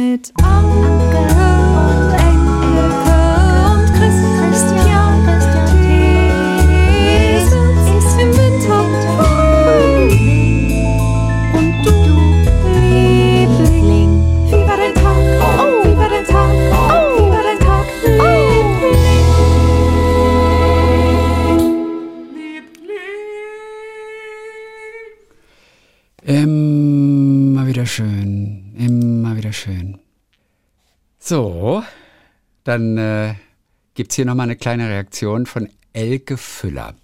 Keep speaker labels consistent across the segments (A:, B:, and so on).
A: mit Anke
B: dann äh, gibt es hier nochmal eine kleine Reaktion von Elke Füller.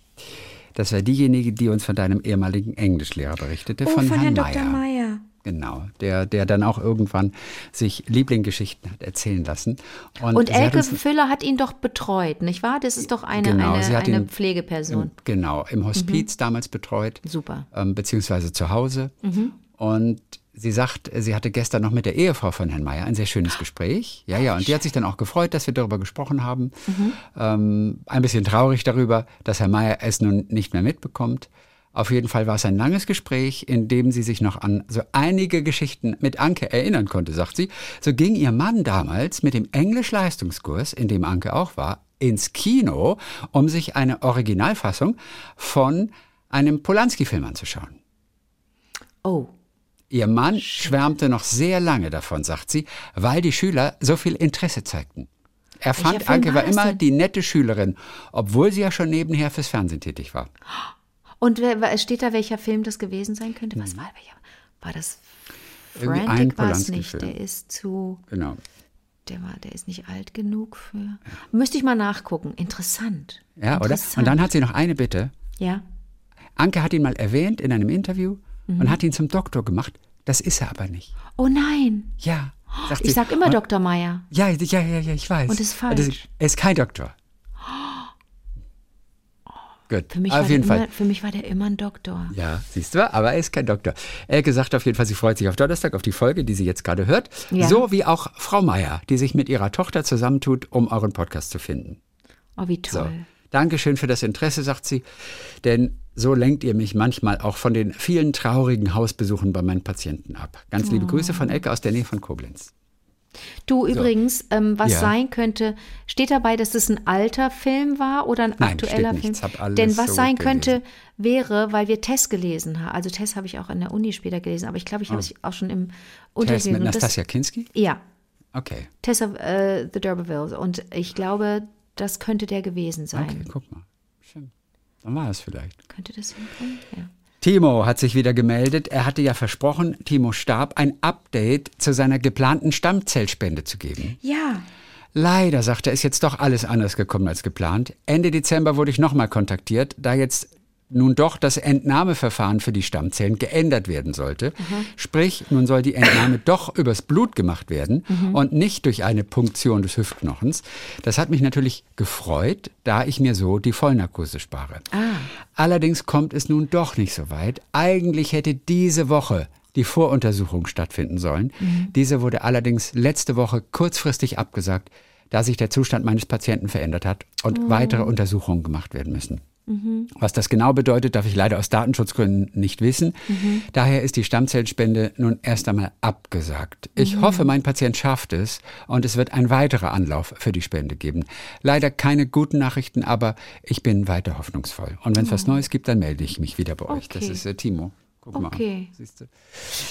B: Das war diejenige, die uns von deinem ehemaligen Englischlehrer berichtete,
C: Oh,
B: von,
C: von
B: Herrn
C: Dr.
B: Meyer. Genau, der, der dann auch irgendwann sich Lieblingsgeschichten hat erzählen lassen.
C: Und
B: hat
C: Elke
B: uns-
C: Füller hat ihn doch betreut, nicht wahr? Das ist doch eine,
B: Genau,
C: eine,
B: hat
C: eine
B: ihn
C: Pflegeperson.
B: Im, genau, im Hospiz damals betreut.
C: Super.
B: Ähm, beziehungsweise zu Hause. Und sie sagt, sie hatte gestern noch mit der Ehefrau von Herrn Mayer ein sehr schönes Gespräch. Ja, ja, und die hat sich dann auch gefreut, dass wir darüber gesprochen haben. Ähm, ein bisschen traurig darüber, dass Herr Mayer es nun nicht mehr mitbekommt. Auf jeden Fall war es ein langes Gespräch, in dem sie sich noch an so einige Geschichten mit Anke erinnern konnte, sagt sie. So ging ihr Mann damals mit dem Englisch-Leistungskurs, in dem Anke auch war, ins Kino, um sich eine Originalfassung von einem Polanski-Film anzuschauen.
C: Oh,
B: Ihr Mann schwärmte noch sehr lange davon, sagt sie, weil die Schüler so viel Interesse zeigten. Er fand,
C: Film
B: Anke
C: war
B: immer die nette Schülerin, obwohl sie ja schon nebenher fürs Fernsehen tätig war.
C: und wer- steht da, welcher Film das gewesen sein könnte? Was war welcher? War das Frantic? War es nicht. Der ist zu,
B: Genau.
C: der war, der ist nicht alt genug für. Müsste ich mal nachgucken. Interessant.
B: Ja, oder?
C: Interessant.
B: Und dann hat sie noch eine Bitte.
C: Ja.
B: Anke hat ihn mal erwähnt in einem Interview
C: Mhm.
B: und hat ihn zum Doktor gemacht. Das ist er aber nicht.
C: Oh nein.
B: Ja, sagt
C: Ich
B: sie.
C: sag immer
B: Und-
C: Dr. Meyer.
B: Ja, ja, ja, ja, ich weiß.
C: Und ist
B: Das
C: falsch.
B: er ist kein Doktor. Gut,
C: Für mich,
B: auf
C: war
B: jeden
C: der
B: Fall.
C: Immer, für mich war der immer ein Doktor.
B: Ja, siehst du, aber er ist kein Doktor. Elke sagt auf jeden Fall, sie freut sich auf Donnerstag, auf die Folge, die sie jetzt gerade hört.
C: Ja.
B: So wie auch Frau Meier, die sich mit ihrer Tochter zusammentut, um euren Podcast zu finden.
C: Oh, wie
B: So.
C: toll.
B: Dankeschön für das Interesse, sagt sie. Denn so lenkt ihr mich manchmal auch von den vielen traurigen Hausbesuchen bei meinen Patienten ab. Ganz
C: Oh.
B: liebe Grüße von Elke aus der Nähe von Koblenz.
C: Du übrigens, ähm, was
B: Ja.
C: sein könnte, steht dabei, dass es ein alter Film war oder ein
B: Nein,
C: aktueller Film?
B: nichts, hab alles
C: Denn was
B: so
C: sein könnte, wäre, weil wir Tess gelesen haben. Also Tess habe ich auch an der Uni später gelesen, aber ich glaube, ich habe es auch schon im Unterricht
B: mit
C: gelesen. Das-
B: Nastasia Kinski?
C: Ja,
B: Okay,
C: Tess of äh, the D'Urbervilles. Und ich glaube, das könnte der gewesen sein.
B: okay, guck mal. Schön. Dann war es vielleicht.
C: Könnte das hinkommen? Ja.
B: Timo hat sich wieder gemeldet. Er hatte ja versprochen, Timo Starb, ein Update zu seiner geplanten Stammzellspende zu geben.
C: ja.
B: Leider, sagt er, ist jetzt doch alles anders gekommen als geplant. Ende Dezember wurde ich nochmal kontaktiert, da jetzt nun doch das Entnahmeverfahren für die Stammzellen geändert werden sollte. Sprich, nun soll die Entnahme doch übers Blut gemacht werden und nicht durch eine Punktion des Hüftknochens. Das hat mich natürlich gefreut, da ich mir so die Vollnarkose spare. Allerdings kommt es nun doch nicht so weit. Eigentlich hätte diese Woche die Voruntersuchung stattfinden sollen. Diese wurde allerdings letzte Woche kurzfristig abgesagt, da sich der Zustand meines Patienten verändert hat und weitere Untersuchungen gemacht werden müssen. Was das genau bedeutet, darf ich leider aus Datenschutzgründen nicht wissen. Daher ist die Stammzellspende nun erst einmal abgesagt. Ich hoffe, mein Patient schafft es und es wird ein weiterer Anlauf für die Spende geben. Leider keine guten Nachrichten, aber ich bin weiter hoffnungsvoll. Und wenn es was Neues gibt, dann melde ich mich wieder bei euch. Das ist äh, Timo. Guck
C: Okay.
B: mal.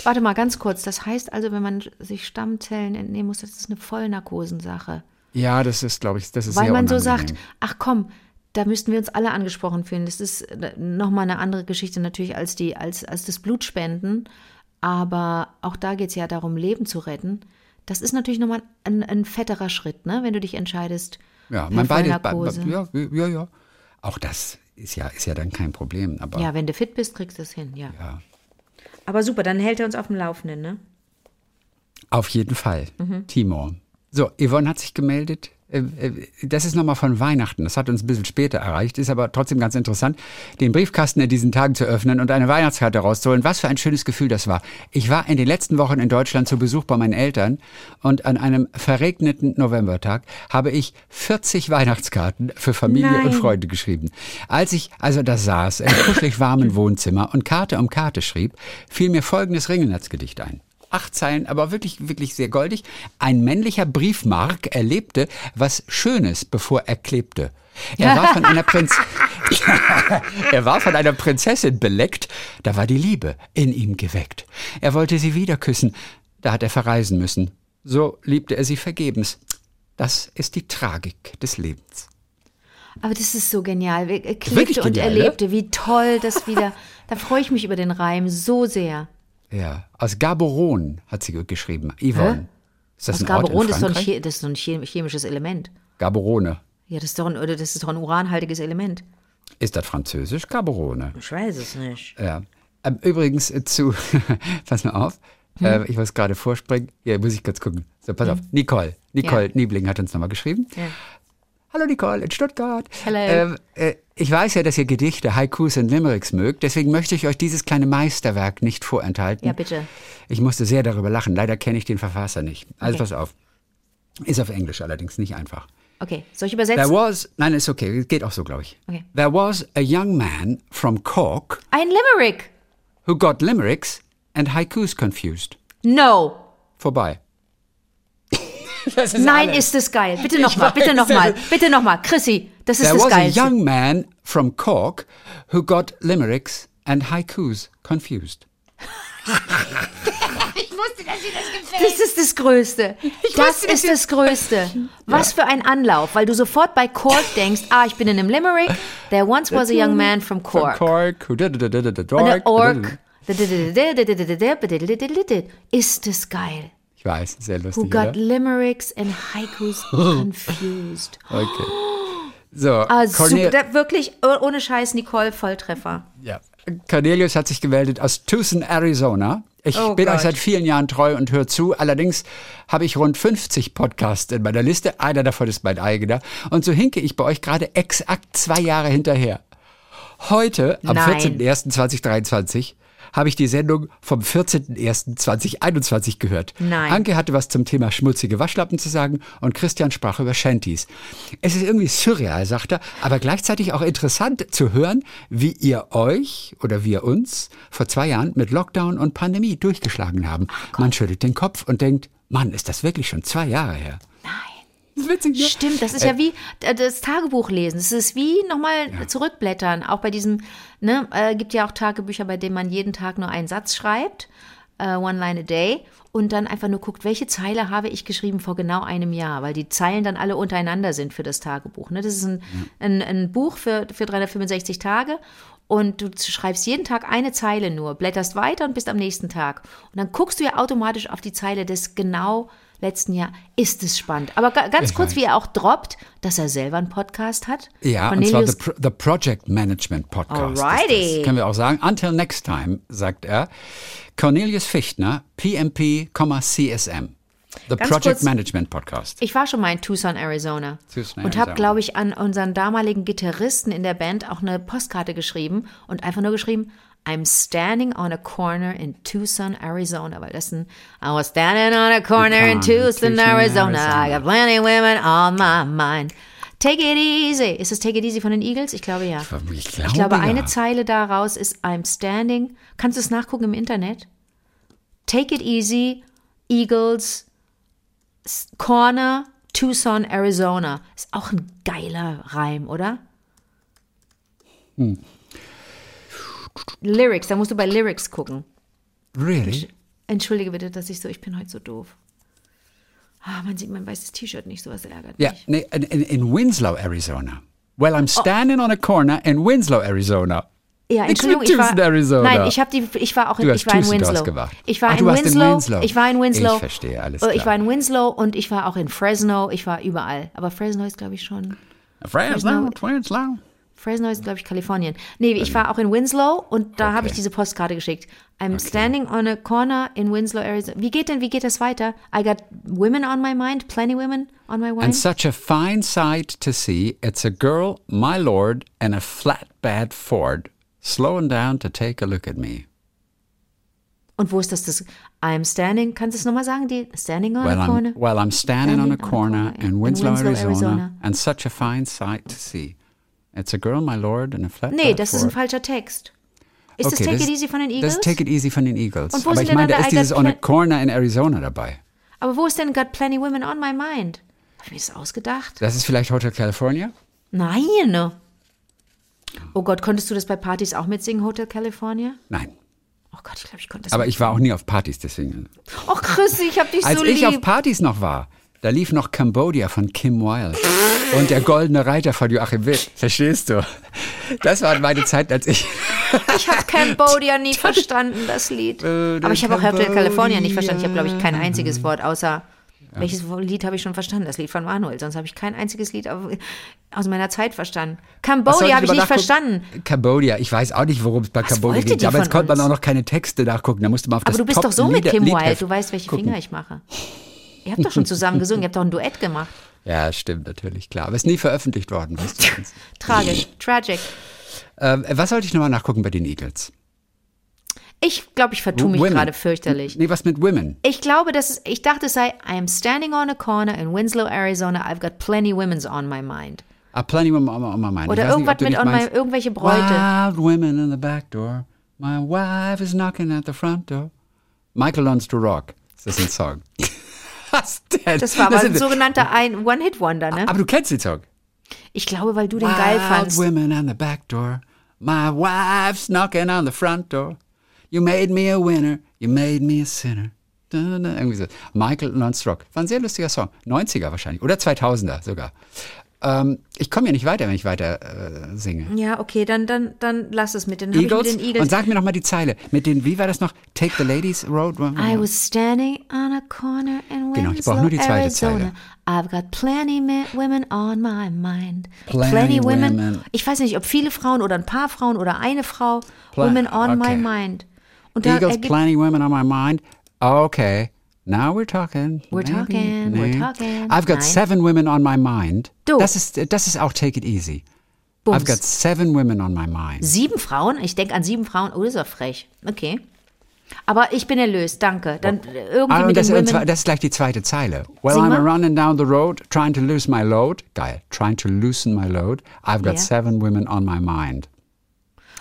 C: Warte mal ganz kurz. Das heißt also, wenn man sich Stammzellen entnehmen muss, das ist eine Vollnarkosensache.
B: Ja, das ist, glaube ich, das ist
C: Weil
B: sehr
C: man so
B: unangenehm.
C: sagt, ach komm, da müssten wir uns alle angesprochen fühlen. Das ist nochmal eine andere Geschichte natürlich als, die, als, als das Blutspenden. Aber auch da geht es ja darum, Leben zu retten. Das ist natürlich nochmal ein, ein fetterer Schritt, ne? wenn du dich entscheidest.
B: Ja, man beide,
C: Vollnarkose.
B: ja, ja, ja. Auch das ist ja, ist ja dann kein Problem. Aber
C: Ja, wenn du fit bist, kriegst du es hin, ja.
B: ja.
C: Aber super, dann hält er uns auf dem Laufenden, ne?
B: Auf jeden Fall.
C: Mhm.
B: Timo. So, Yvonne hat sich gemeldet. Äh, äh, Das ist nochmal von Weihnachten. Das hat uns ein bisschen später erreicht, ist aber trotzdem ganz interessant, den Briefkasten in diesen Tagen zu öffnen und eine Weihnachtskarte rauszuholen. Was für ein schönes Gefühl das war. Ich war in den letzten Wochen in Deutschland zu Besuch bei meinen Eltern und an einem verregneten Novembertag habe ich 40 Weihnachtskarten für Familie
C: Nein.
B: und Freunde geschrieben. Als ich also da saß, im kuschelig warmen Wohnzimmer und Karte um Karte schrieb, fiel mir folgendes Ringelnatzgedicht ein. Acht Zeilen, aber wirklich, wirklich sehr goldig. Ein männlicher Briefmark erlebte was Schönes, bevor er klebte. Er war von einer Prinz er war von einer Prinzessin beleckt, da war die Liebe in ihm geweckt. Er wollte sie wieder küssen, da hat er verreisen müssen. So liebte er sie vergebens. Das ist die Tragik des Lebens.
C: Aber das ist so genial. Er klebte und
B: genial, ne?
C: erlebte. Wie toll das wieder. da freue ich mich über den Reim so sehr.
B: Ja, aus Gaborone hat sie geschrieben. Yvonne. Ist das
C: Aus
B: ein
C: Gaborone ist, ist so ein chem- chemisches Element.
B: Gaborone.
C: Ja, das ist doch ein, das ist doch ein uranhaltiges Element.
B: Ist das französisch? Gaborone.
C: Ich weiß es nicht.
B: Ja. Ähm, Übrigens äh, zu, pass mal auf,
C: Hm?
B: äh, ich muss gerade vorspringen. Hier muss ich kurz gucken. So, pass auf. Nicole. Nicole
C: Ja.
B: Niebling hat uns nochmal geschrieben.
C: Ja.
B: Hallo Nicole in Stuttgart.
C: Hello.
B: Ähm, äh, ich weiß ja, dass ihr Gedichte, Haikus und Limericks mögt, deswegen möchte ich euch dieses kleine Meisterwerk nicht vorenthalten.
C: Ja, bitte.
B: Ich musste sehr darüber lachen. Leider kenne ich den Verfasser nicht. Also pass auf. Ist auf Englisch allerdings nicht einfach.
C: Okay, soll ich
B: There
C: übersetzen?
B: was, nein, ist okay, geht auch so, glaube ich.
C: Okay.
B: There was a young man from Cork
C: Ein Limerick.
B: who got limericks and haikus confused.
C: No.
B: Vorbei.
C: Nein, ist das geil. Bitte nochmal, bitte nochmal,
B: das
C: bitte nochmal. Chrissy, das ist
B: There
C: das
B: was a
C: Geilste.
B: young man from Cork who got limericks and haikus confused.
C: Das ist das Größte. Das
B: wusste, dass
C: ist das Größte. Was für ein Anlauf, weil du sofort bei Cork denkst, ah, ich bin in einem Limerick. There once was a young man from
B: From
C: Cork.
B: Cork, who did did did.
C: Ork. Ist das geil.
B: Ich weiß, sehr
C: Who
B: lustig,
C: got
B: oder?
C: limericks and haikus confused.
B: Okay. So,
C: super.
B: Cornel
C: Da, wirklich, oh- ohne Scheiß, Nicole, Volltreffer.
B: ja. Cornelius hat sich gemeldet aus Tucson, Arizona. Ich
C: Oh
B: bin euch
C: Gott.
B: seit vielen Jahren treu und höre zu. Allerdings habe ich rund 50 Podcasts in meiner Liste. Einer davon ist mein eigener. Und so hinke ich bei euch gerade exakt zwei Jahre hinterher. Heute, am
C: Nein.
B: 14.01.2023, habe ich die Sendung vom 14.01.2021 gehört.
C: Nein.
B: Anke hatte was zum Thema schmutzige Waschlappen zu sagen und Christian sprach über Shanties. Es ist irgendwie surreal, sagt er, aber gleichzeitig auch interessant zu hören, wie ihr euch oder wir uns vor zwei Jahren mit Lockdown und Pandemie durchgeschlagen haben. Man schüttelt den Kopf und denkt, Mann, ist das wirklich schon zwei Jahre her? Das witzig, ne?
C: Stimmt, das ist ja wie äh, das Tagebuch lesen. Es ist wie nochmal zurückblättern. Auch bei diesem, ne, äh, gibt ja auch Tagebücher, bei denen man jeden Tag nur einen Satz schreibt, äh, one line a day, und dann einfach nur guckt, welche Zeile habe ich geschrieben vor genau einem Jahr, weil die Zeilen dann alle untereinander sind für das Tagebuch. Ne? Das ist ein, ein, ein Buch für, für 365 Tage. Und du schreibst jeden Tag eine Zeile nur, blätterst weiter und bist am nächsten Tag. Und dann guckst du ja automatisch auf die Zeile des genau letzten Jahr. Ist es spannend. Aber ga- ganz kurz,
B: weiß.
C: wie er auch droppt, dass er selber einen Podcast hat.
B: Ja, und zwar the, Pro the Project Management Podcast.
C: Alrighty.
B: Können wir auch sagen. Until next time, sagt er. Cornelius Fichtner, PMP, CSM. The
C: Ganz
B: Project
C: kurz.
B: Management Podcast.
C: Ich war schon mal in Tucson, Arizona.
B: Tucson,
C: und habe, glaube ich, an unseren damaligen Gitarristen in der Band auch eine Postkarte geschrieben und einfach nur geschrieben, I'm standing on a corner in Tucson, Arizona. Weil das ein, I was standing on a corner in
B: Tucson,
C: Tucson, Arizona.
B: Arizona.
C: I got plenty of women on my mind. Take it easy. Ist das Take it easy von den Eagles? Ich glaube ja.
B: Ich glaube,
C: Ich glaube,
B: ja.
C: eine Zeile daraus ist I'm standing. Kannst du es nachgucken im Internet? Take it easy, Eagles, Corner, Tucson, Arizona. Ist auch ein geiler Reim, oder?
B: Hm.
C: Lyrics, da musst du bei Lyrics gucken.
B: Really?
C: Entschuldige bitte, dass ich so, ich bin heute so doof. Ah, man sieht mein weißes T-Shirt nicht, sowas ärgert
B: Ja,
C: mich.
B: nee, in, in, in Winslow, Arizona. Well,
C: Oh.
B: I'm standing on a corner in Winslow, Arizona.
C: Ja,
B: Nix
C: Entschuldigung, ich war,
B: Arizona.
C: Nein, ich habe die, ich war auch in,
B: Du hast
C: ich war in Winslow.
B: gemacht.
C: Ich war
B: Ach,
C: in
B: warst in
C: Winslow.
B: Winslow.
C: Ich war in Winslow.
B: Ich verstehe, alles
C: Äh, Ich
B: klar.
C: war in Winslow und ich war auch in Fresno. Ich war überall. Aber Fresno ist, glaube ich, schon.
B: Fresno, Winslow.
C: Fresno ist, glaube ich, Kalifornien. Nee, ich war auch in Winslow und da habe ich
B: Okay.
C: diese Postkarte geschickt. I'm standing on a corner in Winslow, Arizona. Wie geht denn, wie geht das weiter? I got women on my mind, plenty women on my
B: And
C: mind.
B: such a fine sight to see. It's a girl, my lord, and a flatbed Ford slowing down to take a look at me.
C: Und wo ist das? das I'm standing, kannst du es nochmal sagen? Die standing on
B: Well,
C: a corner?
B: I'm, well, I'm standing on a corner in Winslow, Arizona,
C: Arizona.
B: and such a fine sight to see. It's a girl, my lord, and a flatbed
C: Nee, das ist ein falscher Text. Ist das
B: Okay,
C: Take It Easy von den
B: Das
C: Eagles?
B: ist Take It Easy von den Eagles.
C: Und wo
B: Aber ich
C: denn
B: meine, da ist dieses On a Corner in Arizona dabei.
C: Aber wo ist denn Got Plenty Women on My Mind? Hab ich mir das ausgedacht?
B: Das ist vielleicht Hotel California?
C: Nein. Oh Gott, konntest du das bei Partys auch mitsingen, Hotel California?
B: Nein.
C: Oh Gott, ich glaube, ich konnte das
B: Aber ich war auch nie auf Partys, deswegen.
C: Oh Chrissy, ich hab dich
B: Als
C: so
B: ich
C: lieb.
B: auf Partys noch war, da lief noch Cambodia von Kim Wilde und der Goldene Reiter von Joachim Witt. Verstehst du? Das waren meine Zeiten, als ich.
C: Ich habe Cambodia nie verstanden, das Lied. Aber ich habe auch Hotel California nicht verstanden. Ich habe, glaube ich, kein einziges Wort außer. Welches Lied habe ich schon verstanden? Das Lied von Manuel. Sonst habe ich kein einziges Lied au- aus meiner Zeit verstanden. Cambodia habe ich nicht verstanden.
B: Cambodia, ich weiß auch nicht, worum es bei Cambodia geht. Damals konnte man auch noch keine Texte nachgucken. Da musste man auf
C: Aber
B: das
C: du bist doch so mit
B: Top-Lieder-
C: Kim Wilde. Du weißt, welche
B: gucken.
C: Finger ich mache. Ihr habt doch schon zusammen gesungen. Ihr habt doch ein Duett gemacht.
B: Ja, stimmt natürlich, klar. Aber es ist nie veröffentlicht worden, weißt du.
C: Tragisch. Tragic.
B: ähm, was sollte ich nochmal nachgucken bei den Eagles?
C: Ich glaube, ich vertue mich gerade fürchterlich.
B: Nee, was mit Women?
C: Ich glaube, dass es, ich dachte, es sei I am standing on a corner in Winslow, Arizona. I've got plenty women's on my mind.
B: Ah, Plenty Women on my mind.
C: Oder
B: nicht,
C: irgendwas
B: du
C: mit
B: nicht
C: on my,
B: meinst,
C: irgendwelche Bräute.
B: Wild women in the back door. My wife is knocking at the front door. Michael Learns to Rock. Das ist ein Song. Was denn?
C: Das war aber
B: sind-
C: ein sogenannter ein One-Hit-Wonder, ne?
B: Aber du kennst den Song.
C: Ich glaube, weil du den geil
B: Wild
C: fandst.
B: women on the back door. My wife's knocking on the front door. You made me a winner. You made me a sinner. Irgendwie so. Michael Learns to Rock. War ein sehr lustiger Song. 90er wahrscheinlich. Oder 2000er sogar. Ähm, ich komme ja nicht weiter, wenn ich weiter äh, singe.
C: Ja, okay, dann, dann, dann lass es mit den, ich mit
B: Eagles.
C: den Eagles.
B: Und sag mir noch mal die Zeile. Mit den, wie war das noch? Take the Ladies Road?
C: I was standing on a corner in
B: Genau, ich brauch
C: Winslow,
B: nur die zweite
C: Arizona. I've got plenty women on my mind.
B: Plenty
C: women.
B: women.
C: Ich weiß nicht, ob viele Frauen oder ein paar Frauen oder eine Frau.
B: Pla-
C: women on
B: okay.
C: my mind. Und
B: Eagles,
C: ergibt,
B: plenty women on my mind. Okay. Now we're talking.
C: We're talking, we're talking.
B: I've got
C: Nein.
B: seven women on my mind.
C: Du.
B: Das ist, das ist auch Take It Easy.
C: Bums.
B: I've got seven women on my mind.
C: sieben Frauen? Ich denke an sieben Frauen. Oh, das ist ja frech. Okay. Aber ich bin erlöst, danke. Dann äh, irgendwie
B: Ah,
C: mit
B: das,
C: den Women.
B: das ist gleich die zweite Zeile. Well,
C: Sing
B: I'm
C: mal.
B: running down the road, trying to lose my load. Geil. Trying to loosen my load. I've got
C: Ja.
B: seven women on my mind.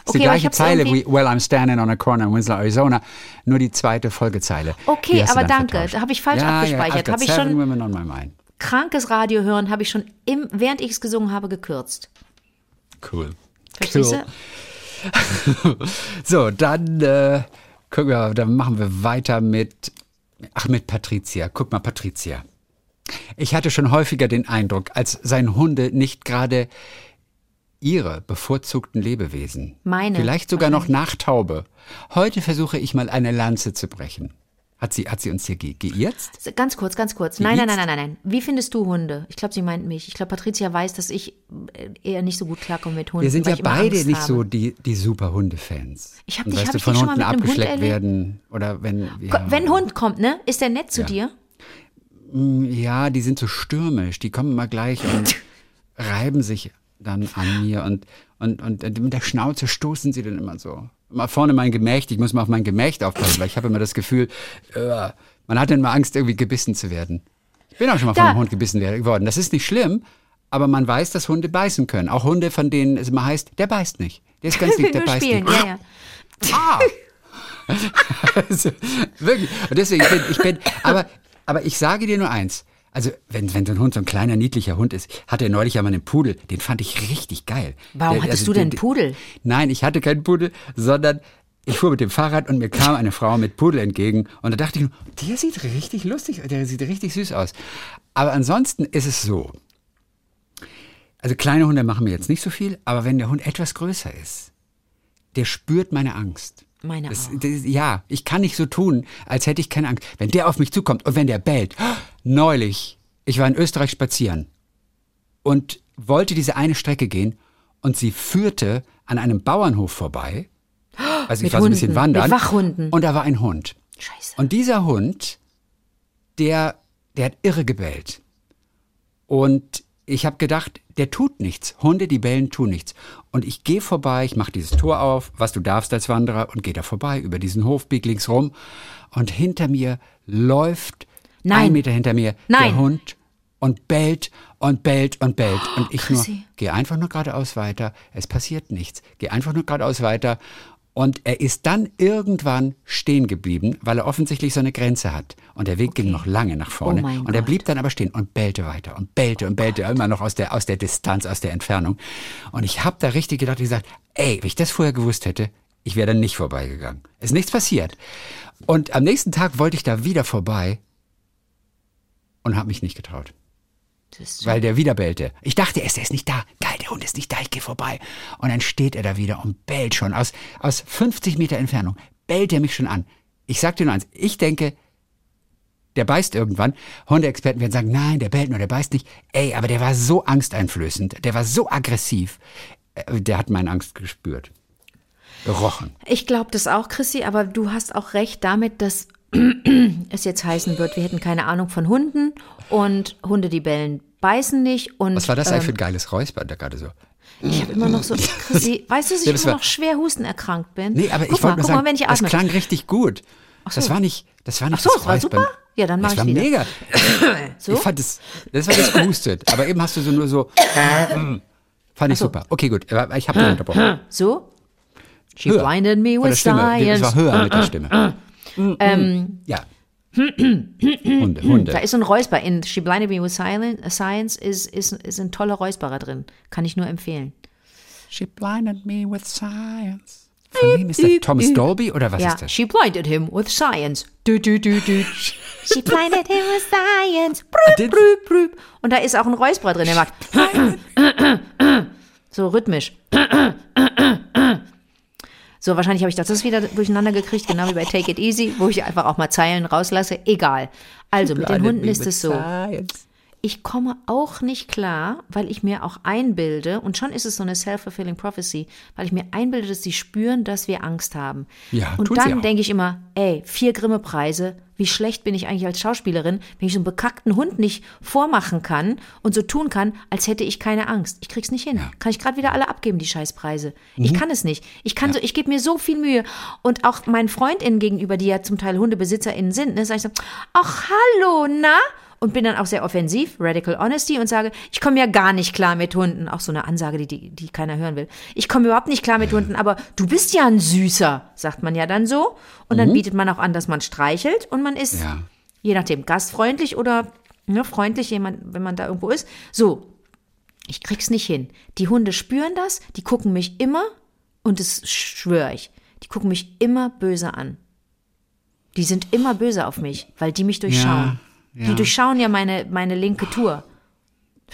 B: Das ist
C: Okay,
B: die gleiche Zeile wie Well, I'm standing on a corner in Winslow, Arizona. Nur die zweite Folgezeile.
C: Okay, aber
B: dann
C: danke. Da hab ich falsch
B: ja,
C: abgespeichert.
B: Ja, I've got
C: Hab ich schon-
B: women on my mind.
C: Krankes Radio hören habe ich schon, im, während ich es gesungen habe, gekürzt.
B: Cool.
C: Verstehst
B: Cool.
C: du?
B: So, dann äh, gucken wir, dann machen wir weiter mit, ach, mit Patricia. Guck mal, Patricia. Ich hatte schon häufiger den Eindruck, als seien Hunde nicht gerade ihre bevorzugten Lebewesen.
C: Meine,
B: Vielleicht sogar noch nach Taube. Heute versuche ich mal eine Lanze zu brechen. Hat sie, hat sie uns hier ge geirzt?
C: Ganz kurz, ganz kurz. Nein, nein, nein, nein, nein, nein. Wie findest du Hunde? Ich glaube, sie meint mich. Ich glaube, Patricia weiß, dass ich äh, eher nicht so gut klarkomme mit Hunden.
B: Wir sind ja beide nicht
C: habe.
B: so die, die super Hunde-Fans.
C: Ich hab
B: Und
C: dich-
B: weißt
C: hab
B: du, von
C: mal
B: Hunden
C: mit einem Hund
B: abgeschleckt werden. Oder wenn. Ja,
C: Wenn ein Hund kommt, ne? Ist der nett zu
B: Ja.
C: dir?
B: Ja, die sind so stürmisch. Die kommen immer gleich und reiben sich dann an mir und, und, und mit der Schnauze stoßen sie dann immer so. Mal vorne mein Gemächt, ich muss mal auf mein Gemächt aufpassen, weil ich habe immer das Gefühl, äh, man hat dann immer Angst, irgendwie gebissen zu werden. Ich bin auch schon mal von
C: Da-
B: einem Hund gebissen worden. Das ist nicht schlimm, aber man weiß, dass Hunde beißen können. Auch Hunde, von denen es immer heißt, der beißt nicht. Der ist ganz lieb, der beißt
C: spielen,
B: nicht.
C: ja, ja.
B: Ah! also, wirklich. Und deswegen, ich bin, ich bin, aber, aber ich sage dir nur eins. Also, wenn, wenn so ein Hund so ein kleiner, niedlicher Hund ist, hatte er neulich ja mal einen Pudel, den fand ich richtig geil.
C: Warum
B: Der-
C: hattest du denn einen
B: den-
C: Pudel?
B: Nein, ich hatte keinen Pudel, sondern ich fuhr mit dem Fahrrad und mir kam eine Frau mit Pudel entgegen und da dachte ich nur, der sieht richtig lustig, der sieht richtig süß aus. Aber ansonsten ist es so. Also kleine Hunde machen mir jetzt nicht so viel, aber wenn der Hund etwas größer ist, der spürt meine Angst.
C: Meine
B: Das,
C: auch.
B: das, ja, ich kann nicht so tun, als hätte ich keine Angst. Wenn der auf mich zukommt und wenn der bellt, neulich, ich war in Österreich spazieren und wollte diese eine Strecke gehen und sie führte an einem Bauernhof vorbei. Also ich war so ein bisschen wandern.
C: mit Wachhunden.
B: Und da war ein Hund.
C: Scheiße.
B: Und dieser Hund, der, der hat irre gebellt. Und ich habe gedacht, der tut nichts. Hunde, die bellen, tun nichts. Und ich gehe vorbei, ich mache dieses Tor auf, was du darfst als Wanderer, und gehe da vorbei, über diesen Hof, bieg links rum. Und hinter mir läuft,
C: Nein.
B: ein Meter hinter mir,
C: Nein.
B: der Hund und bellt und bellt und bellt. Und ich nur,
C: Chrissy.
B: geh einfach nur geradeaus weiter, es passiert nichts. Geh einfach nur geradeaus weiter. Und er ist dann irgendwann stehen geblieben, weil er offensichtlich so eine Grenze hat. Und der Weg ging noch lange nach vorne.
C: Oh
B: und er
C: Gott.
B: blieb dann aber stehen und bellte weiter und bellte und bellte, immer noch aus der, aus der Distanz, aus der Entfernung. Und ich habe da richtig gedacht, ich gesagt, ey, wenn ich das vorher gewusst hätte, ich wäre dann nicht vorbeigegangen. Ist nichts passiert. Und am nächsten Tag wollte ich da wieder vorbei und habe mich nicht getraut. Weil der wieder bellte. Ich dachte erst, er ist nicht da. Geil, der Hund ist nicht da, ich gehe vorbei. Und dann steht er da wieder und bellt schon. Aus, aus 50 Meter Entfernung bellt er mich schon an. Ich sag dir nur eins, ich denke, der beißt irgendwann. Hundeexperten werden sagen, nein, der bellt nur, der beißt nicht. Ey, aber der war so angsteinflößend, der war so aggressiv. Äh, Der hat meine Angst gespürt. Gerochen.
C: Ich glaube das auch, Chrissy, aber du hast auch recht damit, dass es jetzt heißen wird, wir hätten keine Ahnung von Hunden und Hunde, die bellen, beißen nicht. Und,
B: Was war das eigentlich für
C: ähm,
B: ein geiles Räusper da gerade so?
C: Ich habe immer noch so, Chrissy, weißt du, dass ich immer noch schwer Husten erkrankt bin?
B: Nee, aber
C: guck
B: ich
C: mal,
B: wollte nur
C: guck
B: sagen,
C: mal, wenn ich
B: das klang richtig gut.
C: so.
B: Das war nicht, das war nicht
C: Ach so,
B: das
C: war
B: Räuspern.
C: super? Ja, dann mach
B: das
C: ich's
B: war
C: wieder.
B: mega.
C: So?
B: Ich fand das, das war das gehustet. Aber eben hast du so nur so, fand ich super. Okay, gut. Ich habe dich unterbrochen.
C: So? She
B: Höher.
C: blinded me with science.
B: Das war höher mit der Stimme.
C: Ähm,
B: Ja. Hunde, Hunde.
C: da ist so ein Räusper. In She blinded me with science ist, ist, ist ein toller Räusperer drin. Kann ich nur empfehlen.
B: She blinded me with science. Von wem ist das? Thomas Dolby oder was
C: ja,
B: ist das?
C: she blinded him with science. Du, du, du, du. she blinded him with science. Brüb,
B: did-
C: brüb, brüb. Und da ist auch ein Räusperer drin, der macht so rhythmisch. So, wahrscheinlich habe ich das wieder durcheinander gekriegt, genau wie bei Take It Easy, wo ich einfach auch mal Zeilen rauslasse. Egal. Also, mit den Hunden ist es so. Ich komme auch nicht klar, weil ich mir auch einbilde, und schon ist es so eine self-fulfilling prophecy, weil ich mir einbilde, dass sie spüren, dass wir Angst haben.
B: Ja,
C: und dann denke ich immer, ey, vier Grimme-Preise, wie schlecht bin ich eigentlich als Schauspielerin, wenn ich so einen bekackten Hund nicht vormachen kann und so tun kann, als hätte ich keine Angst. Ich krieg's nicht hin. Kann ich gerade wieder alle abgeben, die Scheißpreise. Ich
B: Mhm.
C: kann es nicht. Ich kann so, ich gebe mir so viel Mühe. Und auch meinen FreundInnen gegenüber, die ja zum Teil HundebesitzerInnen sind, ne, sage ich so, ach, hallo, na? Und bin dann auch sehr offensiv, Radical Honesty und sage, ich komme ja gar nicht klar mit Hunden. Auch so eine Ansage, die, die, die keiner hören will. Ich komme überhaupt nicht klar mit Hunden, aber du bist ja ein Süßer, sagt man ja dann so. Und dann bietet man auch an, dass man streichelt und man ist,
B: Ja.
C: je nachdem, gastfreundlich oder ne, freundlich, jemand, wenn man da irgendwo ist. So, ich krieg's nicht hin. Die Hunde spüren das, die gucken mich immer, und das schwöre ich, die gucken mich immer böse an. Die sind immer böse auf mich, weil die mich durchschauen.
B: ja.
C: Die durchschauen ja meine, meine linke Tour.
B: Oder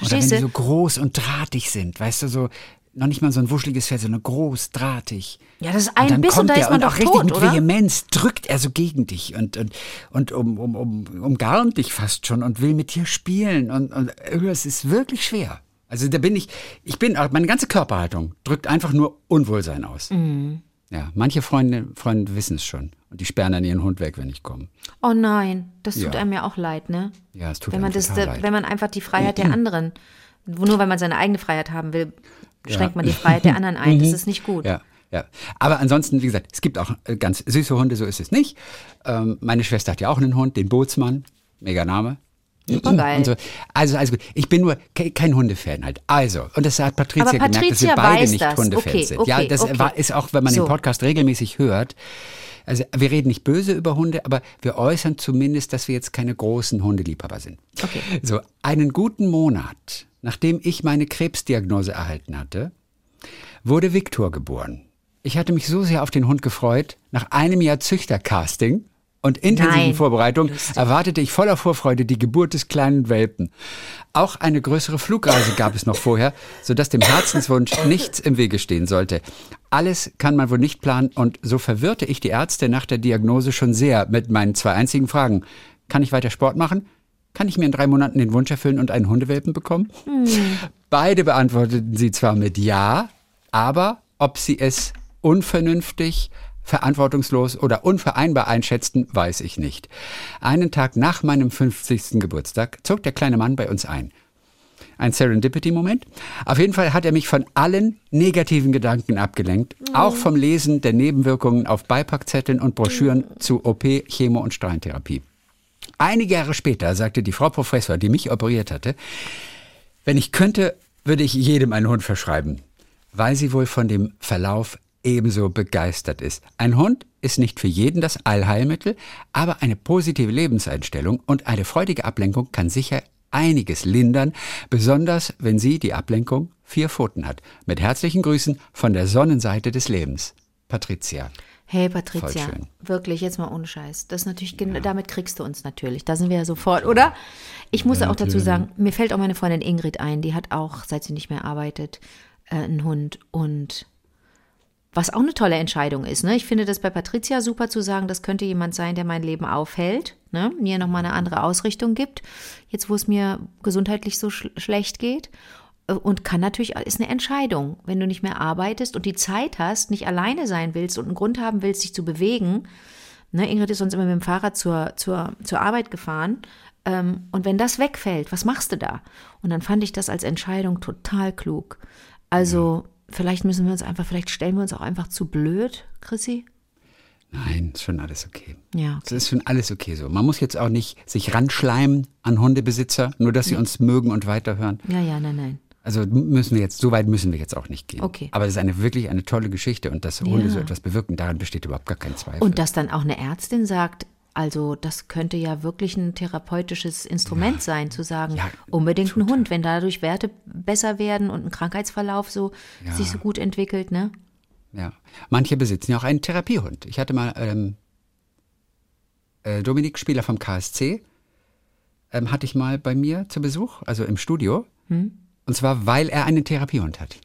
B: wenn
C: Verstehst
B: die
C: du?
B: so groß und drahtig sind, weißt du, so noch nicht mal so ein wuscheliges Fell, sondern groß, drahtig.
C: Ja, das ist
B: Und
C: ein
B: dann
C: Biss und da ist man
B: und
C: doch
B: auch richtig
C: tot,
B: mit
C: oder?
B: Vehemenz drückt er so gegen dich und, und, und um, um, um, umgarnt dich fast schon und will mit dir spielen. Und, und es ist wirklich schwer. Also da bin ich, ich bin, auch meine ganze Körperhaltung drückt einfach nur Unwohlsein aus.
C: Mhm.
B: Ja, manche Freunde, Freunde wissen es schon. Und die sperren dann ihren Hund weg, wenn ich komme.
C: Oh nein, das tut
B: Ja.
C: einem ja auch leid, ne?
B: Ja, es tut
C: wenn man das,
B: leid.
C: wenn man einfach die Freiheit der anderen, nur weil man seine eigene Freiheit haben will, schränkt man die Freiheit der anderen ein. Das ist nicht gut.
B: Mhm. Ja, ja. Aber ansonsten, wie gesagt, es gibt auch äh, ganz süße Hunde, so ist es nicht. Ähm, meine Schwester hat ja auch einen Hund, den Bootsmann. Mega Name.
C: Supergeil.
B: Und so. Also, also gut. Ich bin nur ke kein Hundefan halt. Also, und das hat Patricia,
C: Aber
B: gemerkt, dass
C: Patricia
B: wir beide nicht
C: das.
B: Hundefans
C: Okay,
B: sind.
C: okay,
B: ja, das
C: okay.
B: war, ist auch, wenn man
C: So.
B: den Podcast regelmäßig hört. Also, wir reden nicht böse über Hunde, aber wir äußern zumindest, dass wir jetzt keine großen Hundeliebhaber sind.
C: Okay.
B: So, einen guten Monat, nachdem ich meine Krebsdiagnose erhalten hatte, wurde Viktor geboren. Ich hatte mich so sehr auf den Hund gefreut. Nach einem Jahr Züchtercasting und intensiven
C: Nein.
B: Vorbereitung erwartete ich voller Vorfreude die Geburt des kleinen Welpen. Auch eine größere Flugreise gab es noch vorher, sodass dem Herzenswunsch nichts im Wege stehen sollte. Alles kann man wohl nicht planen und so verwirrte ich die Ärzte nach der Diagnose schon sehr mit meinen zwei einzigen Fragen. Kann ich weiter Sport machen? Kann ich mir in drei Monaten den Wunsch erfüllen und einen Hundewelpen bekommen? Beide beantworteten sie zwar mit Ja, aber ob sie es unvernünftig, verantwortungslos oder unvereinbar einschätzten, weiß ich nicht. Einen Tag nach meinem 50. Geburtstag zog der kleine Mann bei uns ein. Ein Serendipity-Moment. Auf jeden Fall hat er mich von allen negativen Gedanken abgelenkt, auch vom Lesen der Nebenwirkungen auf Beipackzetteln und Broschüren zu OP, Chemo- und Strahlentherapie. Einige Jahre später sagte die Frau Professor, die mich operiert hatte, wenn ich könnte, würde ich jedem einen Hund verschreiben, weil sie wohl von dem Verlauf ebenso begeistert ist. Ein Hund ist nicht für jeden das Allheilmittel, aber eine positive Lebenseinstellung und eine freudige Ablenkung kann sicher einiges lindern, besonders wenn sie die Ablenkung vier Pfoten hat. Mit herzlichen Grüßen von der Sonnenseite des Lebens. Patricia.
C: Hey Patricia, wirklich jetzt mal ohne Scheiß. Das natürlich, gen- damit kriegst du uns natürlich. Da sind wir ja sofort, oder? Ich muss auch dazu sagen, mir fällt auch meine Freundin Ingrid ein, die hat auch, seit sie nicht mehr arbeitet, äh, einen Hund und was auch eine tolle Entscheidung ist. Ne? Ich finde das bei Patricia super zu sagen, das könnte jemand sein, der mein Leben aufhält, ne? mir nochmal eine andere Ausrichtung gibt, jetzt wo es mir gesundheitlich so sch schlecht geht. Äh, Und kann natürlich, ist eine Entscheidung. Wenn du nicht mehr arbeitest und die Zeit hast, nicht alleine sein willst und einen Grund haben willst, dich zu bewegen. Ne, Ingrid ist sonst immer mit dem Fahrrad zur, zur, zur Arbeit gefahren. Ähm, und wenn das wegfällt, was machst du da? Und dann fand ich das als Entscheidung total klug. Also, vielleicht müssen wir uns einfach, vielleicht stellen wir uns auch einfach zu blöd, Chrissy.
B: Nein, ist schon alles okay.
C: Ja,
B: Es ist schon alles okay so. Man muss jetzt auch nicht sich ranschleimen an Hundebesitzer, nur dass sie uns mögen und weiterhören.
C: Ja, ja, nein, nein.
B: Also müssen wir jetzt, so weit müssen wir jetzt auch nicht gehen.
C: Okay.
B: Aber es ist eine wirklich eine tolle Geschichte und dass Hunde
C: Ja.
B: so etwas bewirken, daran besteht überhaupt gar kein Zweifel.
C: Und dass dann auch eine Ärztin sagt, also das könnte ja wirklich ein therapeutisches Instrument sein, zu sagen,
B: Ja,
C: unbedingt ein Hund, wenn dadurch Werte besser werden und ein Krankheitsverlauf so
B: Ja.
C: sich so gut entwickelt, ne?
B: Ja. Manche besitzen ja auch einen Therapiehund. Ich hatte mal ähm, äh, Dominik, Spieler vom KSC, ähm, hatte ich mal bei mir zu Besuch, also im Studio.
C: Hm?
B: Und zwar, weil er einen Therapiehund hat.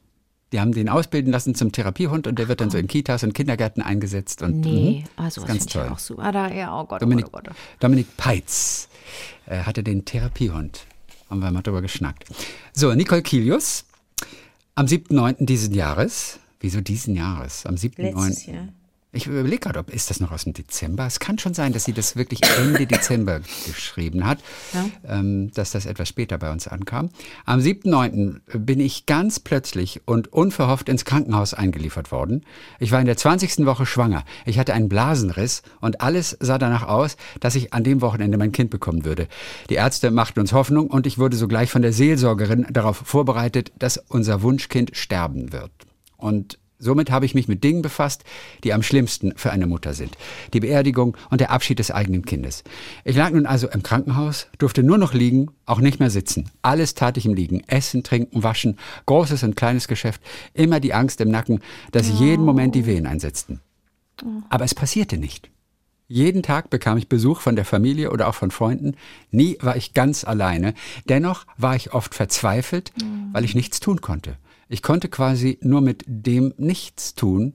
B: Die haben den ausbilden lassen zum Therapiehund und der wird dann so in Kitas und Kindergärten eingesetzt. Und,
C: Nee,
B: mhm,
C: also
B: ist
C: das
B: ganz
C: finde ich
B: toll.
C: ja auch super. Ah, da, ja, oh Gott, oh
B: Dominik,
C: Gott, oh Gott.
B: Dominik Peitz äh, hatte den Therapiehund. Haben wir mal drüber geschnackt. So, Nicole Kilius, am 7.9. diesen Jahres. Wieso diesen Jahres? Am 7.9.
C: Jahr.
B: Ich überlege gerade, ob ist das noch aus dem Dezember? Es kann schon sein, dass sie das wirklich Ende Dezember geschrieben hat,
C: Ja.
B: ähm, dass das etwas später bei uns ankam. Am 7.9. bin ich ganz plötzlich und unverhofft ins Krankenhaus eingeliefert worden. Ich war in der 20. Woche schwanger. Ich hatte einen Blasenriss und alles sah danach aus, dass ich an dem Wochenende mein Kind bekommen würde. Die Ärzte machten uns Hoffnung und ich wurde sogleich von der Seelsorgerin darauf vorbereitet, dass unser Wunschkind sterben wird. Und Somit habe ich mich mit Dingen befasst, die am schlimmsten für eine Mutter sind. Die Beerdigung und der Abschied des eigenen Kindes. Ich lag nun also im Krankenhaus, durfte nur noch liegen, auch nicht mehr sitzen. Alles tat ich im Liegen. Essen, trinken, waschen, großes und kleines Geschäft. Immer die Angst im Nacken, dass jeden Moment die Wehen einsetzten. Aber es passierte nicht. Jeden Tag bekam ich Besuch von der Familie oder auch von Freunden. Nie war ich ganz alleine. Dennoch war ich oft verzweifelt, weil ich nichts tun konnte. Ich konnte quasi nur mit dem Nichtstun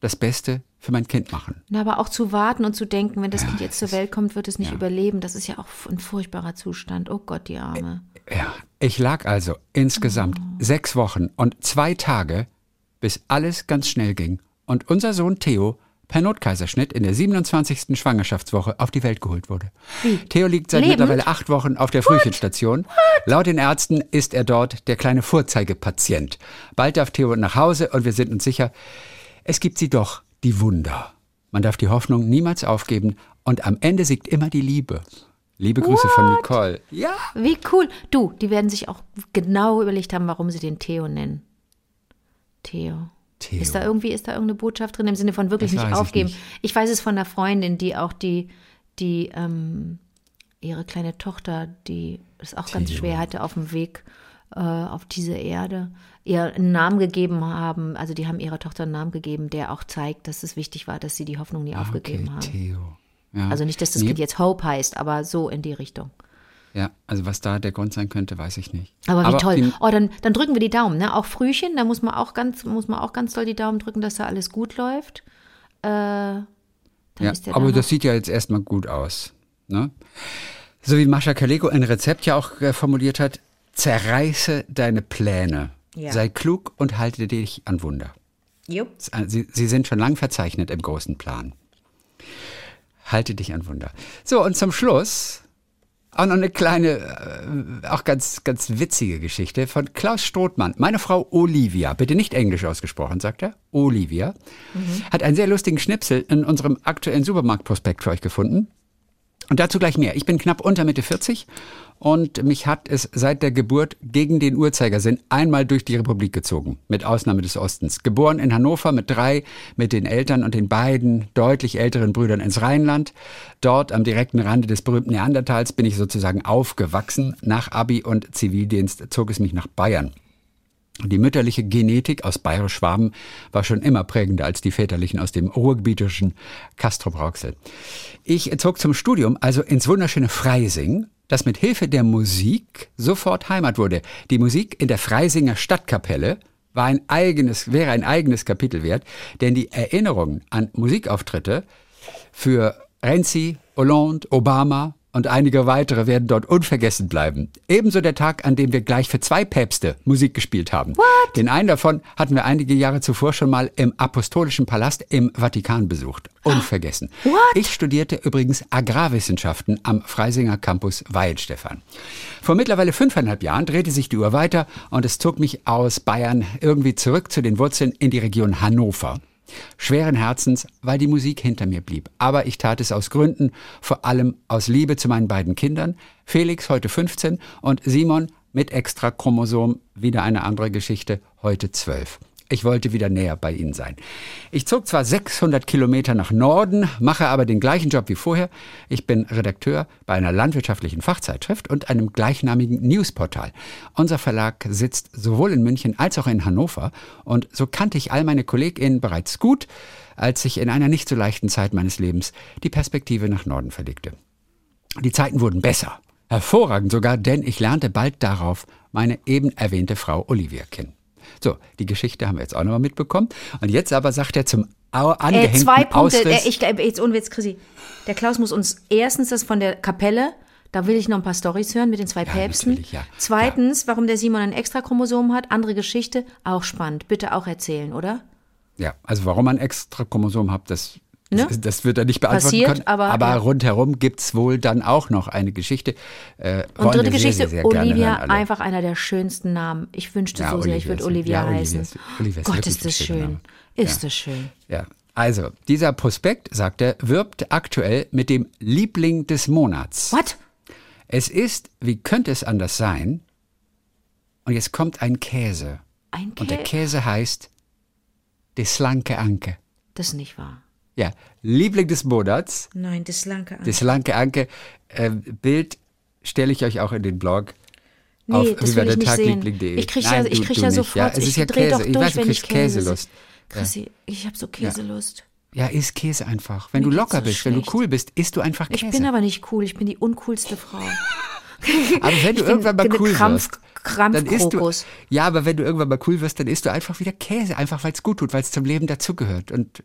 B: das Beste für mein Kind machen.
C: Na, aber auch zu warten und zu denken, wenn das
B: Ja,
C: Kind jetzt zur Welt kommt, wird es nicht
B: ja.
C: überleben. Das ist ja auch ein furchtbarer Zustand. Oh Gott, die Arme.
B: Ja, ich lag also insgesamt sechs Wochen und zwei Tage, bis alles ganz schnell ging und unser Sohn Theo per Notkaiserschnitt in der 27. Schwangerschaftswoche auf die Welt geholt wurde. Theo liegt seit
C: Lebend?
B: mittlerweile acht Wochen auf der Frühchenstation. Laut den Ärzten ist er dort der kleine Vorzeigepatient. Bald darf Theo nach Hause und wir sind uns sicher, es gibt sie doch, die Wunder. Man darf die Hoffnung niemals aufgeben und am Ende siegt immer die Liebe. Liebe Grüße von Nicole. Ja.
C: Wie cool. Du, die werden sich auch genau überlegt haben, warum sie den Theo nennen. Theo.
B: Theo.
C: Ist da irgendwie, ist da irgendeine Botschaft drin im Sinne von wirklich
B: Das
C: nicht
B: weiß ich
C: aufgeben?
B: nicht.
C: Ich weiß es von einer Freundin, die auch die, die, ähm, ihre kleine Tochter, die es auch ganz
B: Theo.
C: schwer hatte auf dem Weg äh, auf diese Erde, ihr einen Namen gegeben haben. Also die haben ihrer Tochter einen Namen gegeben, der auch zeigt, dass es wichtig war, dass sie die Hoffnung nie aufgegeben
B: Ah, okay,
C: haben.
B: Theo. Ja.
C: Also nicht, dass das
B: Nee,
C: Kind jetzt Hope heißt, aber so in die Richtung.
B: Ja, also was da der Grund sein könnte, weiß ich nicht.
C: Aber wie toll.
B: die-
C: oh, dann, dann drücken wir die Daumen, ne? Auch Frühchen, da muss man auch ganz, muss man auch ganz doll die Daumen drücken, dass da alles gut läuft. Äh,
B: ja, aber das sieht ja jetzt erstmal gut aus. Ne? So wie Mascha Kaleko ein Rezept ja auch äh, formuliert hat, zerreiße deine Pläne.
C: Ja.
B: Sei klug und halte dich an Wunder.
C: Jupp.
B: Sie, Sie sind schon lang verzeichnet im großen Plan. Halte dich an Wunder. So, und zum Schluss auch noch eine kleine, äh, auch ganz, ganz witzige Geschichte von Klaus Strothmann. Meine Frau Olivia, bitte nicht englisch ausgesprochen, sagt er, Olivia, hat einen sehr lustigen Schnipsel in unserem aktuellen Supermarktprospekt für euch gefunden. Und dazu gleich mehr. Ich bin knapp unter Mitte 40 und mich hat es seit der Geburt gegen den Uhrzeigersinn einmal durch die Republik gezogen, mit Ausnahme des Ostens. Geboren in Hannover mit drei, mit den Eltern und den beiden deutlich älteren Brüdern ins Rheinland. Dort am direkten Rande des berühmten Neandertals bin ich sozusagen aufgewachsen. Nach Abi und Zivildienst zog es mich nach Bayern. Die mütterliche Genetik aus Bayerisch-Schwaben war schon immer prägender als die väterlichen aus dem ruhrgebietischen Castro-Brauxel. Ich zog zum Studium also ins wunderschöne Freising, das mit Hilfe der Musik sofort Heimat wurde. Die Musik in der Freisinger Stadtkapelle war ein eigenes, wäre ein eigenes Kapitel wert, denn die Erinnerungen an Musikauftritte für Renzi, Hollande, Obama und einige weitere werden dort unvergessen bleiben. Ebenso der Tag, an dem wir gleich für zwei Päpste Musik gespielt haben.
C: What?
B: Den einen davon hatten wir einige Jahre zuvor schon mal im Apostolischen Palast im Vatikan besucht. Unvergessen.
C: What?
B: Ich studierte übrigens Agrarwissenschaften am Freisinger Campus Weihenstephan. Vor mittlerweile fünfeinhalb Jahren drehte sich die Uhr weiter und es zog mich aus Bayern irgendwie zurück zu den Wurzeln in die Region Hannover. Schweren Herzens, weil die Musik hinter mir blieb. Aber ich tat es aus Gründen, vor allem aus Liebe zu meinen beiden Kindern. Felix, heute 15, und Simon mit extra Chromosom, wieder eine andere Geschichte, heute 12. Ich wollte wieder näher bei Ihnen sein. Ich zog zwar 600 Kilometer nach Norden, mache aber den gleichen Job wie vorher. Ich bin Redakteur bei einer landwirtschaftlichen Fachzeitschrift und einem gleichnamigen Newsportal. Unser Verlag sitzt sowohl in München als auch in Hannover und so kannte ich all meine KollegInnen bereits gut, als ich in einer nicht so leichten Zeit meines Lebens die Perspektive nach Norden verlegte. Die Zeiten wurden besser. Hervorragend sogar, denn ich lernte bald darauf meine eben erwähnte Frau Olivia kennen. So, die Geschichte haben wir jetzt auch nochmal mitbekommen. Und jetzt aber sagt er zum
C: Äh,
B: angehängten
C: zwei Punkte.
B: Ausriss,
C: Der, ich, äh, jetzt ohne Witz, Chrissy. Der Klaus muss uns erstens das von der Kapelle, da will ich noch ein paar Storys hören mit den zwei Päpsten.
B: natürlich, ja.
C: Zweitens, warum der Simon ein Extrachromosom hat, andere Geschichte, auch spannend. Bitte auch erzählen, oder?
B: Ja, also warum man extra Chromosom hat, das,
C: Ne?
B: das, das wird er nicht beantworten
C: Passiert,
B: können.
C: aber- ja.
B: rundherum gibt's wohl dann auch noch eine Geschichte. Äh,
C: Und dritte Geschichte,
B: sehr, sehr,
C: Olivia, einfach einer der schönsten Namen. Ich wünschte
B: Ja,
C: so sehr, ich
B: Olivia
C: würde Olivia
B: ja, Olivia
C: heißen.
B: ist- Olivia ist
C: Gott, ist das schön.
B: Name.
C: Ist das schön.
B: Ja, also dieser Prospekt, sagt er, wirbt aktuell mit dem Liebling des Monats.
C: What?
B: Es ist, wie könnte es anders sein? Und jetzt kommt ein Käse.
C: Ein
B: Und der
C: Käse?
B: Käse heißt die Slanke Anke.
C: Das ist nicht wahr.
B: Ja, Liebling des Monats,
C: Nein, das Lanke
B: die Slanke Anke. Äh, Bild stelle ich euch auch in den Blog.
C: Nee,
B: auf
C: das will ich nicht sehen. Ich kriege ja, ich krieg ja sofort,
B: Ja, es ist
C: ich
B: ja Käse.
C: doch
B: ich weiß, du
C: wenn
B: kriegst
C: ich Käse
B: Käselust.
C: Chrissy, ich habe so Käselust.
B: Ja, isst Käse einfach. Wenn
C: Mir
B: du locker
C: so
B: bist, wenn du
C: schlecht.
B: cool bist, isst du einfach
C: Ich
B: Käse.
C: bin aber nicht cool, ich bin die uncoolste Frau.
B: aber wenn du
C: bin-
B: irgendwann mal cool
C: Krampf-
B: wirst, dann isst du, ja, aber wenn du irgendwann mal cool wirst, dann isst du einfach wieder Käse, einfach weil es gut tut, weil es zum Leben dazugehört und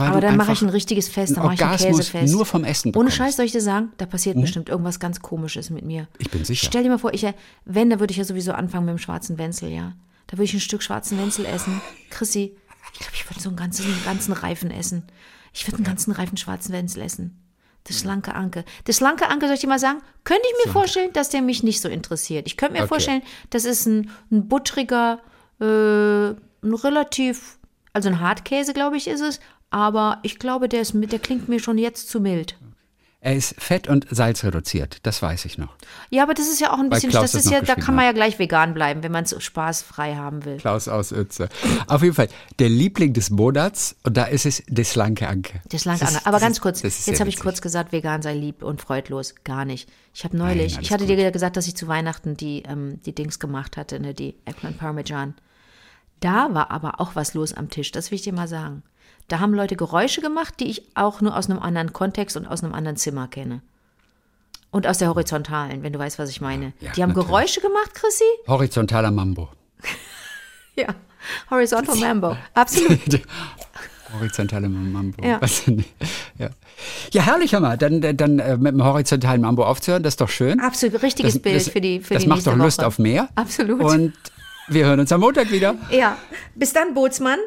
C: Aber dann mache ich ein richtiges Fest, dann mache ich ein Käsefest.
B: nur vom Essen
C: Ohne
B: bekommst. Hm?
C: Scheiß soll ich dir sagen, da passiert bestimmt irgendwas ganz Komisches mit mir.
B: Ich bin sicher.
C: Stell dir mal vor, ich, wenn, da würde ich ja sowieso anfangen mit dem schwarzen Wenzel, ja. Da würde ich ein Stück schwarzen Wenzel essen. Chrissy, ich glaube, ich würde so einen ganzen, einen ganzen Reifen essen. Ich würde einen ganzen Reifen schwarzen Wenzel essen. Das schlanke Anke. Das schlanke Anke, soll ich dir mal sagen, könnte ich mir vorstellen, dass der mich nicht so interessiert. Ich könnte mir
B: Okay.
C: vorstellen, das ist ein, ein buttriger, äh, ein relativ, also ein Hartkäse, glaube ich, ist es. Aber ich glaube, der, ist, der klingt mir schon jetzt zu mild.
B: Er ist fett und salzreduziert, das weiß ich noch.
C: Ja, aber das ist ja auch ein bisschen,
B: Klaus
C: das ist ja, da kann man ja gleich vegan bleiben, wenn man es spaßfrei haben will.
B: Klaus aus Uetze. Auf jeden Fall, der Liebling des Monats, und da ist es der Slanke Anke.
C: Das lange
B: Das
C: an.
B: ist-
C: Aber ganz kurz,
B: ist
C: jetzt habe ich kurz gesagt, vegan sei lieb und freudlos. Gar nicht. Ich habe neulich,
B: alles
C: ich hatte
B: gut.
C: dir gesagt, dass ich zu Weihnachten die, ähm, die Dings gemacht hatte, ne, die Eggplant Parmesan. Da war aber auch was los am Tisch, das will ich dir mal sagen. Da haben Leute Geräusche gemacht, die ich auch nur aus einem anderen Kontext und aus einem anderen Zimmer kenne. Und aus der Horizontalen, wenn du weißt, was ich meine.
B: Ja,
C: die haben
B: natürlich.
C: Geräusche gemacht, Chrissy?
B: Horizontaler Mambo.
C: Ja. Horizontal Mambo. Absolut.
B: Horizontale Mambo.
C: Ja.
B: Ja. ja, herrlich, Hammer. Dann, dann äh, mit dem horizontalen Mambo aufzuhören, das ist doch schön.
C: Absolut. Richtiges
B: Das-
C: Bild
B: das,
C: für die für
B: Das
C: die
B: macht doch Lust
C: Woche.
B: auf mehr.
C: Absolut.
B: Und wir hören uns am Montag wieder.
C: Ja. Bis dann, Bootsmann.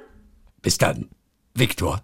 B: Bis dann, Viktor.